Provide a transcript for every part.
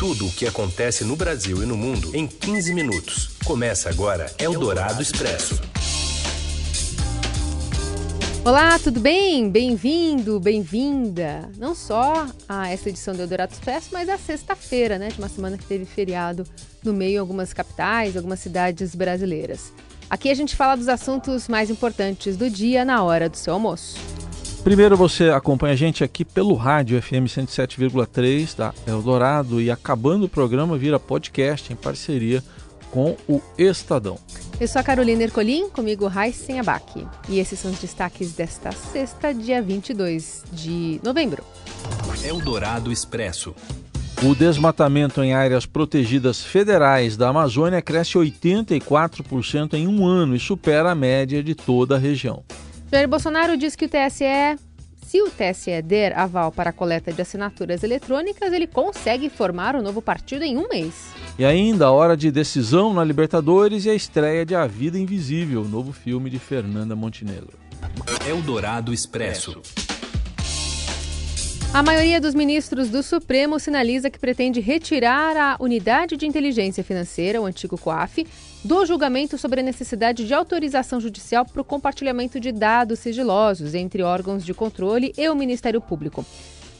Tudo o que acontece no Brasil e no mundo em 15 minutos. Começa agora Eldorado Expresso. Olá, tudo bem? Bem-vindo, bem-vinda. Não só a essa edição do Eldorado Expresso, mas a sexta-feira, né? De uma semana que teve feriado no meio em algumas capitais, algumas cidades brasileiras. Aqui a gente fala dos assuntos mais importantes do dia na hora do seu almoço. Primeiro você acompanha a gente aqui pelo rádio FM 107,3 da Eldorado e acabando o programa vira podcast em parceria com o Estadão. Eu sou a Carolina Ercolim, comigo Raíssen Abac. E esses são os destaques desta sexta, dia 22 de novembro. Eldorado Expresso. O desmatamento em áreas protegidas federais da Amazônia cresce 84% em um ano e supera a média de toda a região. Jair Bolsonaro diz que o TSE, se o TSE der aval para a coleta de assinaturas eletrônicas, ele consegue formar um novo partido em um mês. E ainda a hora de decisão na Libertadores e a estreia de A Vida Invisível, novo filme de Fernanda Montenegro. Eldorado Expresso. A maioria dos ministros do Supremo sinaliza que pretende retirar a Unidade de Inteligência Financeira, o antigo COAF, do julgamento sobre a necessidade de autorização judicial para o compartilhamento de dados sigilosos entre órgãos de controle e o Ministério Público.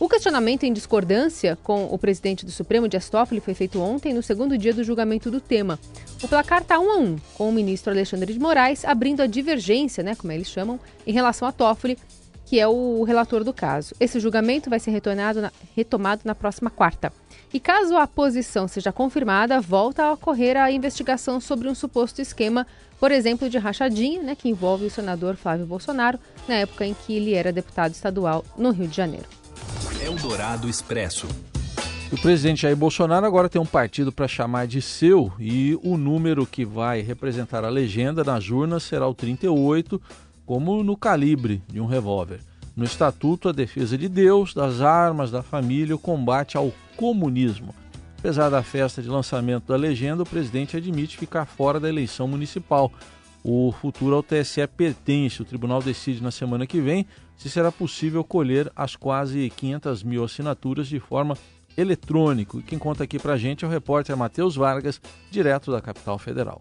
O questionamento em discordância com o presidente do Supremo, Dias Toffoli, foi feito ontem, no segundo dia do julgamento do tema. O placar está um a um, com o ministro Alexandre de Moraes abrindo a divergência, né, como eles chamam, em relação a Toffoli, que é o relator do caso. Esse julgamento vai ser retornado na, retomado na próxima quarta. E caso a posição seja confirmada, volta a ocorrer a investigação sobre um suposto esquema, por exemplo, de rachadinha, né, que envolve o senador Flávio Bolsonaro, na época em que ele era deputado estadual no Rio de Janeiro. Eldorado Expresso. O presidente Jair Bolsonaro agora tem um partido para chamar de seu e o número que vai representar a legenda nas urnas será o 38, como no calibre de um revólver. No estatuto, a defesa de Deus, das armas, da família, o combate ao comunismo. Apesar da festa de lançamento da legenda, o presidente admite ficar fora da eleição municipal. O futuro ao TSE pertence. O tribunal decide na semana que vem se será possível colher as quase 500 mil assinaturas de forma eletrônica. Quem conta aqui para a gente é o repórter Matheus Vargas, direto da capital federal.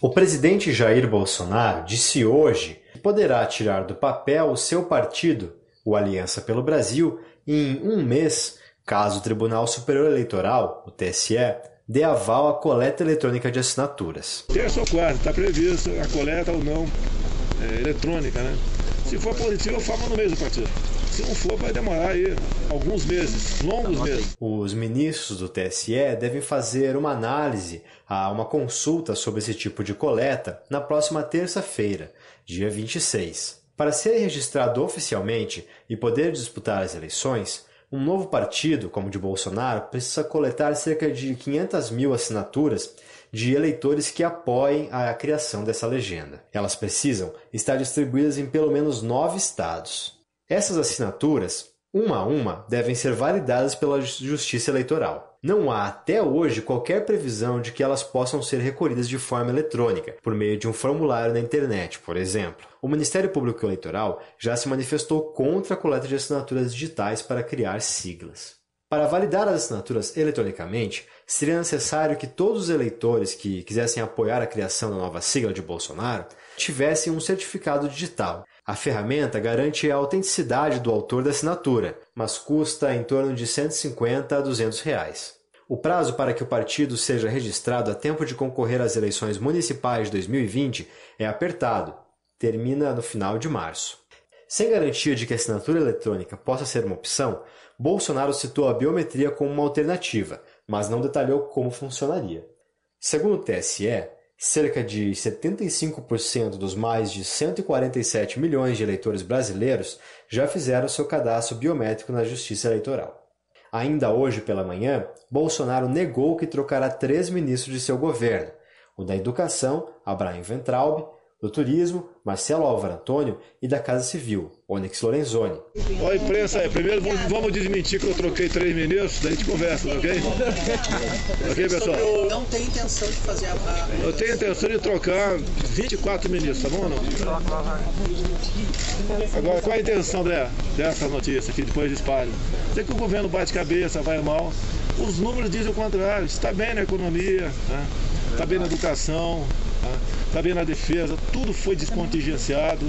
O presidente Jair Bolsonaro disse hoje que poderá tirar do papel o seu partido, o Aliança pelo Brasil, em um mês, caso o Tribunal Superior Eleitoral, o TSE, dê aval à coleta eletrônica de assinaturas. Terça ou quarta, está prevista a coleta ou não é, eletrônica, né? Se for positivo, forma no mês do partido. Se não for, vai demorar aí alguns meses, longos meses. Os ministros do TSE devem fazer uma análise, uma consulta sobre esse tipo de coleta na próxima terça-feira, dia 26. Para ser registrado oficialmente e poder disputar as eleições, um novo partido, como o de Bolsonaro, precisa coletar cerca de 500 mil assinaturas de eleitores que apoiem a criação dessa legenda. Elas precisam estar distribuídas em pelo menos nove estados. Essas assinaturas, uma a uma, devem ser validadas pela Justiça Eleitoral. Não há até hoje qualquer previsão de que elas possam ser recolhidas de forma eletrônica, por meio de um formulário na internet, por exemplo. O Ministério Público Eleitoral já se manifestou contra a coleta de assinaturas digitais para criar siglas. Para validar as assinaturas eletronicamente, seria necessário que todos os eleitores que quisessem apoiar a criação da nova sigla de Bolsonaro tivessem um certificado digital. A ferramenta garante a autenticidade do autor da assinatura, mas custa em torno de 150 a 200 reais. O prazo para que o partido seja registrado a tempo de concorrer às eleições municipais de 2020 é apertado, termina no final de março. Sem garantia de que a assinatura eletrônica possa ser uma opção, Bolsonaro citou a biometria como uma alternativa, mas não detalhou como funcionaria. Segundo o TSE, cerca de 75% dos mais de 147 milhões de eleitores brasileiros já fizeram seu cadastro biométrico na Justiça Eleitoral. Ainda hoje pela manhã, Bolsonaro negou que trocará três ministros de seu governo: o da Educação, Abraham Ventraub, do Turismo, Marcelo Álvaro Antônio, e da Casa Civil, Onyx Lorenzoni. Oi, imprensa, aí. primeiro vamos desmentir que eu troquei três ministros, daí a gente conversa, ok? ok, pessoal? Não tem intenção de fazer a. Eu tenho intenção de trocar 24 ministros, tá bom ou não? Agora, qual a intenção dessa notícia aqui, depois de espalho? Sei que o governo bate cabeça, vai mal. Os números dizem o contrário. Está bem na economia, está né? bem na educação, está bem na defesa, tudo foi descontingenciado.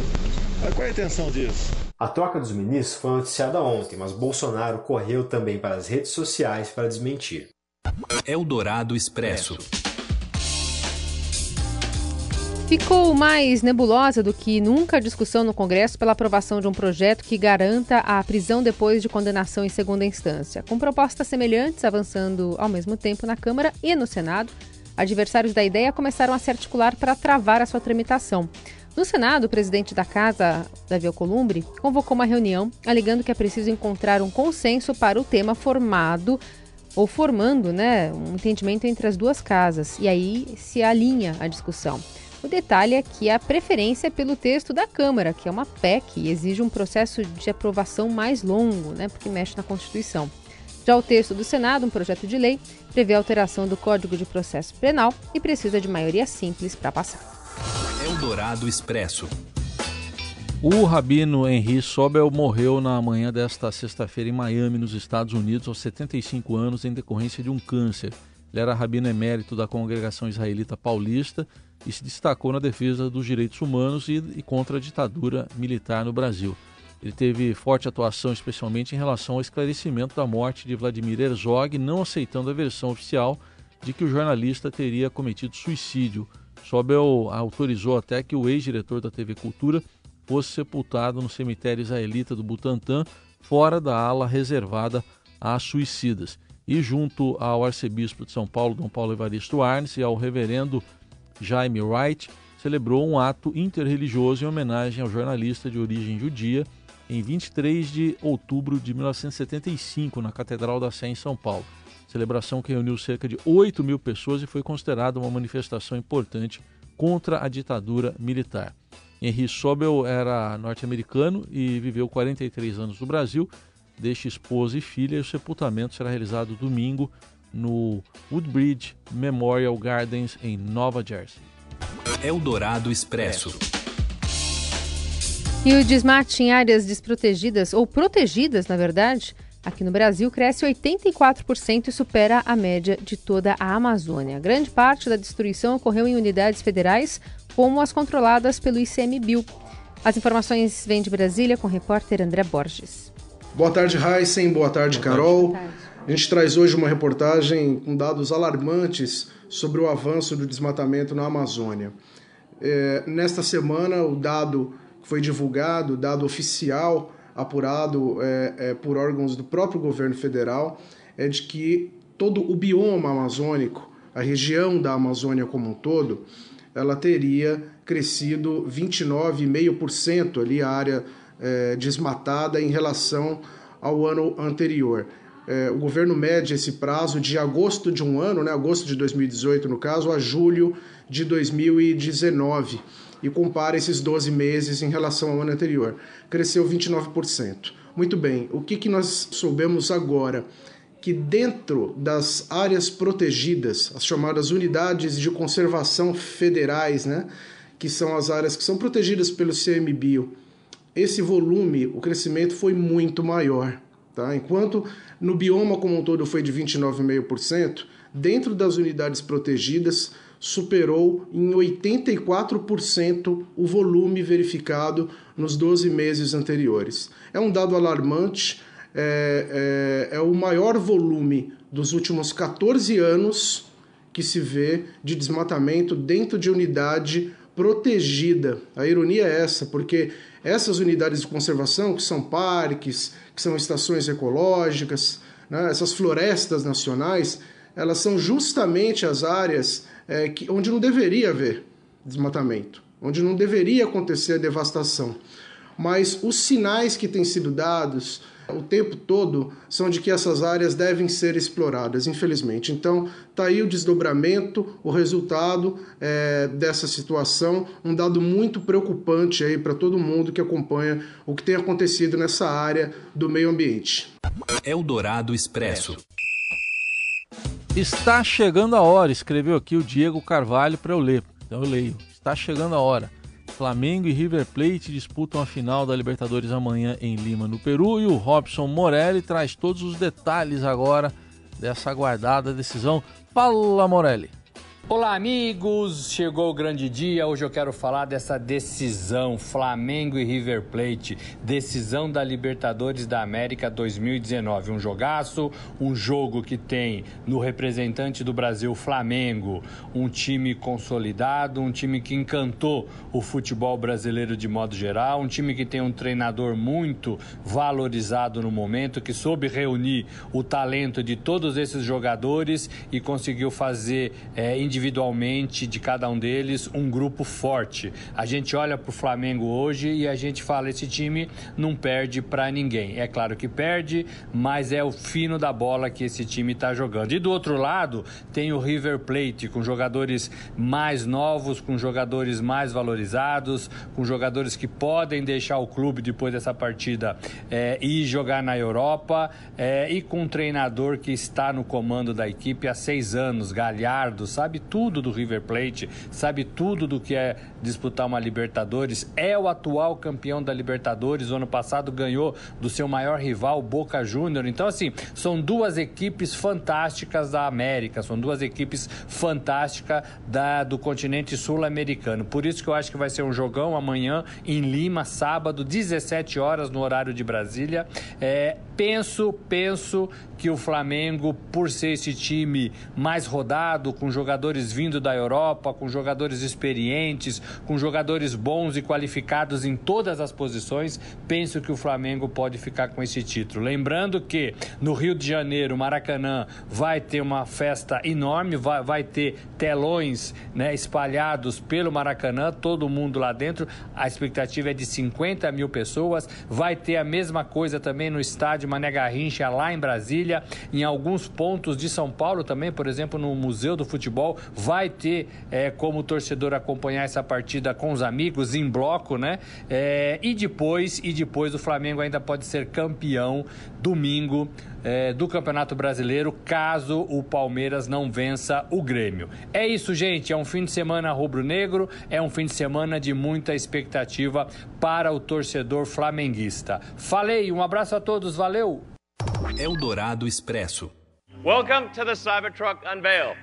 Mas qual é a intenção disso? A troca dos ministros foi noticiada ontem, mas Bolsonaro correu também para as redes sociais para desmentir. Eldorado Expresso. Ficou mais nebulosa do que nunca a discussão no Congresso pela aprovação de um projeto que garanta a prisão depois de condenação em segunda instância. Com propostas semelhantes avançando ao mesmo tempo na Câmara e no Senado, adversários da ideia começaram a se articular para travar a sua tramitação. No Senado, o presidente da Casa, Davi Alcolumbre, convocou uma reunião alegando que é preciso encontrar um consenso para o tema formado ou formando né, um entendimento entre as duas casas. E aí se alinha a discussão. O detalhe é que a preferência é pelo texto da Câmara, que é uma PEC e exige um processo de aprovação mais longo, né, porque mexe na Constituição. Já o texto do Senado, um projeto de lei, prevê alteração do Código de Processo Penal e precisa de maioria simples para passar. Eldorado Expresso. O rabino Henri Sobel morreu na manhã desta sexta-feira em Miami, nos Estados Unidos, aos 75 anos, em decorrência de um câncer. Ele era rabino emérito da congregação israelita paulista e se destacou na defesa dos direitos humanos e, e contra a ditadura militar no Brasil. Ele teve forte atuação, especialmente em relação ao esclarecimento da morte de Vladimir Herzog, não aceitando a versão oficial de que o jornalista teria cometido suicídio. Sobel autorizou até que o ex-diretor da TV Cultura fosse sepultado no cemitério israelita do Butantã, fora da ala reservada a suicidas. E junto ao arcebispo de São Paulo, Dom Paulo Evaristo Arnes, e ao reverendo Jaime Wright, celebrou um ato interreligioso em homenagem ao jornalista de origem judia em 23 de outubro de 1975, na Catedral da Sé, em São Paulo. Celebração que reuniu cerca de 8 mil pessoas e foi considerada uma manifestação importante contra a ditadura militar. Henry Sobel era norte-americano e viveu 43 anos no Brasil. Deixa esposa e filha e o sepultamento será realizado domingo no Woodbridge Memorial Gardens, em Nova Jersey. Eldorado Expresso. E o desmate em áreas desprotegidas, ou protegidas, na verdade, aqui no Brasil, cresce 84% e supera a média de toda a Amazônia. Grande parte da destruição ocorreu em unidades federais, como as controladas pelo ICMBio. As informações vêm de Brasília com o repórter André Borges. Boa tarde, Heisen. Boa tarde, Carol. Boa tarde. A gente traz hoje uma reportagem com dados alarmantes sobre o avanço do desmatamento na Amazônia. É, nesta semana, o dado foi divulgado, dado oficial, apurado é, é, por órgãos do próprio governo federal, é de que todo o bioma amazônico, a região da Amazônia como um todo, ela teria crescido 29,5% ali a área é, desmatada em relação ao ano anterior é, o governo mede esse prazo de agosto de um ano, né, agosto de 2018 no caso, a julho de 2019 e compara esses 12 meses em relação ao ano anterior. Cresceu 29%. Muito bem, o que, que nós soubemos agora? Que dentro das áreas protegidas, as chamadas unidades de conservação federais, né, que são as áreas que são protegidas pelo CMBio, esse volume, o crescimento foi muito maior. Tá? Enquanto no bioma como um todo foi de 29,5%, dentro das unidades protegidas superou em 84% o volume verificado nos 12 meses anteriores. É um dado alarmante, é, é, é o maior volume dos últimos 14 anos que se vê de desmatamento dentro de unidade protegida. A ironia é essa, porque essas unidades de conservação, que são parques, que são estações ecológicas, né, essas florestas nacionais, elas são justamente as áreas é, que, onde não deveria haver desmatamento, onde não deveria acontecer a devastação, mas os sinais que têm sido dados o tempo todo são de que essas áreas devem ser exploradas, infelizmente. Então, está aí o desdobramento, o resultado é, dessa situação, um dado muito preocupante aí para todo mundo que acompanha o que tem acontecido nessa área do meio ambiente. Eldorado Expresso. Está chegando a hora, escreveu aqui o Diego Carvalho para eu ler. Então eu leio. Está chegando a hora. Flamengo e River Plate disputam a final da Libertadores amanhã em Lima, no Peru, e o Robson Morelli traz todos os detalhes agora dessa aguardada decisão. Fala, Morelli. Olá, amigos! Chegou o grande dia. Hoje eu quero falar dessa decisão Flamengo e River Plate, decisão da Libertadores da América 2019. Um jogaço, um jogo que tem no representante do Brasil Flamengo, um time consolidado, um time que encantou o futebol brasileiro de modo geral, um time que tem um treinador muito valorizado no momento, que soube reunir o talento de todos esses jogadores e conseguiu fazer é, individualmente de cada um deles um grupo forte. A gente olha para o Flamengo hoje e a gente fala: esse time não perde para ninguém. É claro que perde, mas é o fino da bola que esse time está jogando. E do outro lado, tem o River Plate, com jogadores mais novos, com jogadores mais valorizados, com jogadores que podem deixar o clube depois dessa partida é, e jogar na Europa, é, e com um treinador que está no comando da equipe há seis anos, Galhardo, sabe tudo do River Plate, sabe tudo do que é disputar uma Libertadores, é o atual campeão da Libertadores, o ano passado ganhou do seu maior rival, Boca Júnior. Então, assim, são duas equipes fantásticas da América, são duas equipes fantásticas da, do continente sul-americano. Por isso que eu acho que vai ser um jogão amanhã em Lima, sábado, 17 horas no horário de Brasília. É, penso, penso que o Flamengo, por ser esse time mais rodado, com jogadores vindo da Europa, com jogadores experientes, com jogadores bons e qualificados em todas as posições, penso que o Flamengo pode ficar com esse título. Lembrando que no Rio de Janeiro, Maracanã, vai ter uma festa enorme, vai, vai ter telões né, espalhados pelo Maracanã, todo mundo lá dentro. A expectativa é de 50 mil pessoas. Vai ter a mesma coisa também no estádio Mané Garrincha, lá em Brasília. Em alguns pontos de São Paulo também, por exemplo, no Museu do Futebol, vai ter é, como torcedor acompanhar essa partida com os amigos, em bloco, né? É, e depois, e depois o Flamengo ainda pode ser campeão domingo é, do Campeonato Brasileiro, caso o Palmeiras não vença o Grêmio. É isso, gente. É um fim de semana rubro-negro, é um fim de semana de muita expectativa para o torcedor flamenguista. Falei, um abraço a todos, valeu! Eldorado Expresso. Welcome to the Cybertruck Unveil.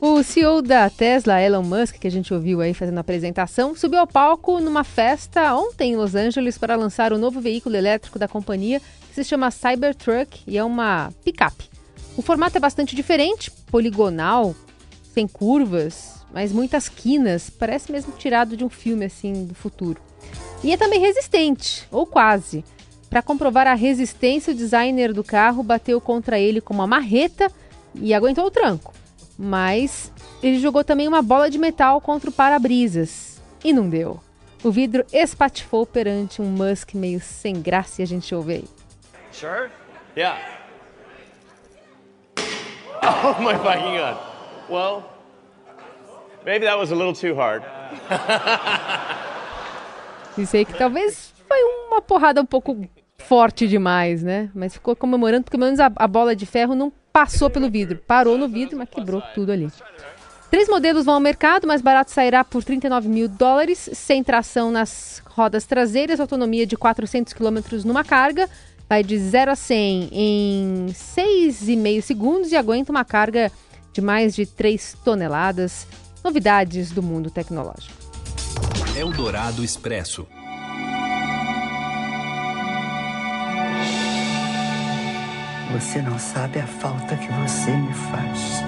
O CEO da Tesla, Elon Musk, que a gente ouviu aí fazendo a apresentação, subiu ao palco numa festa ontem em Los Angeles para lançar o novo veículo elétrico da companhia, que se chama Cybertruck e é uma picape. O formato é bastante diferente, poligonal, sem curvas, mas muitas quinas, parece mesmo tirado de um filme assim do futuro. E é também resistente, ou quase. Para comprovar a resistência, o designer do carro bateu contra ele com uma marreta e aguentou o tranco mas ele jogou também uma bola de metal contra o para-brisas e não deu. O vidro espatifou perante um Musk meio sem graça e a gente ouve aí. Sure? Yeah. Oh my fucking god. Well, maybe that was a little too hard. Aí que talvez foi uma porrada um pouco forte demais, né? Mas ficou comemorando porque pelo menos a, a bola de ferro não passou pelo vidro. Parou no vidro, mas quebrou tudo ali. Três modelos vão ao mercado, mais barato sairá por 39 mil dólares, sem tração nas rodas traseiras, autonomia de 400 km numa carga, vai de 0 a 100 em 6,5 segundos e aguenta uma carga de mais de 3 toneladas. Novidades do mundo tecnológico. Eldorado Expresso. Você não sabe a falta que você me faz.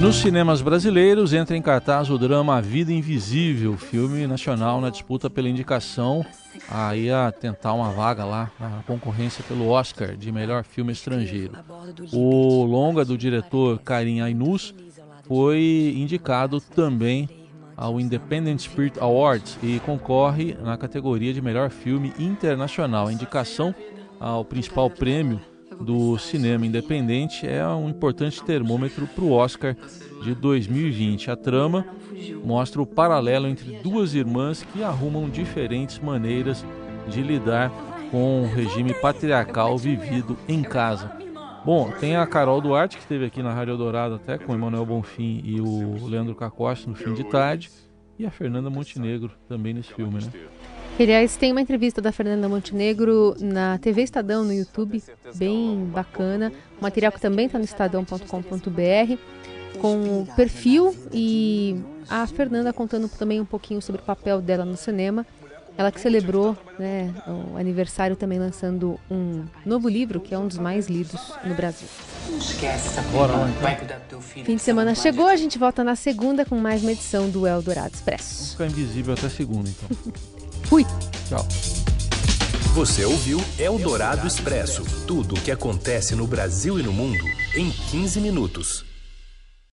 Nos cinemas brasileiros entra em cartaz o drama A Vida Invisível, filme nacional na disputa pela indicação aí a tentar uma vaga lá na concorrência pelo Oscar de melhor filme estrangeiro. O longa do diretor Karim Ainus foi indicado também ao Independent Spirit Awards e concorre na categoria de melhor filme internacional. A indicação ao principal prêmio do cinema independente é um importante termômetro para o Oscar de 2020. A trama mostra o paralelo entre duas irmãs que arrumam diferentes maneiras de lidar com o regime patriarcal vivido em casa. Bom, tem a Carol Duarte, que esteve aqui na Rádio Dourado até com o Emanuel Bonfim e o Leandro Cacoste no fim de tarde, e a Fernanda Montenegro também nesse filme, né? Aliás, tem uma entrevista da Fernanda Montenegro na TV Estadão no YouTube, bem bacana. O material que também está no estadão.com.br, com o perfil e a Fernanda contando também um pouquinho sobre o papel dela no cinema. Ela que celebrou né, o aniversário também lançando um novo livro, que é um dos mais lidos no Brasil. Bora lá, então. Fim de semana chegou, a gente volta na segunda com mais uma edição do Eldorado Expresso. Vamos ficar invisível até segunda, então. Fui! Tchau. Você ouviu Eldorado Expresso tudo o que acontece no Brasil e no mundo em 15 minutos.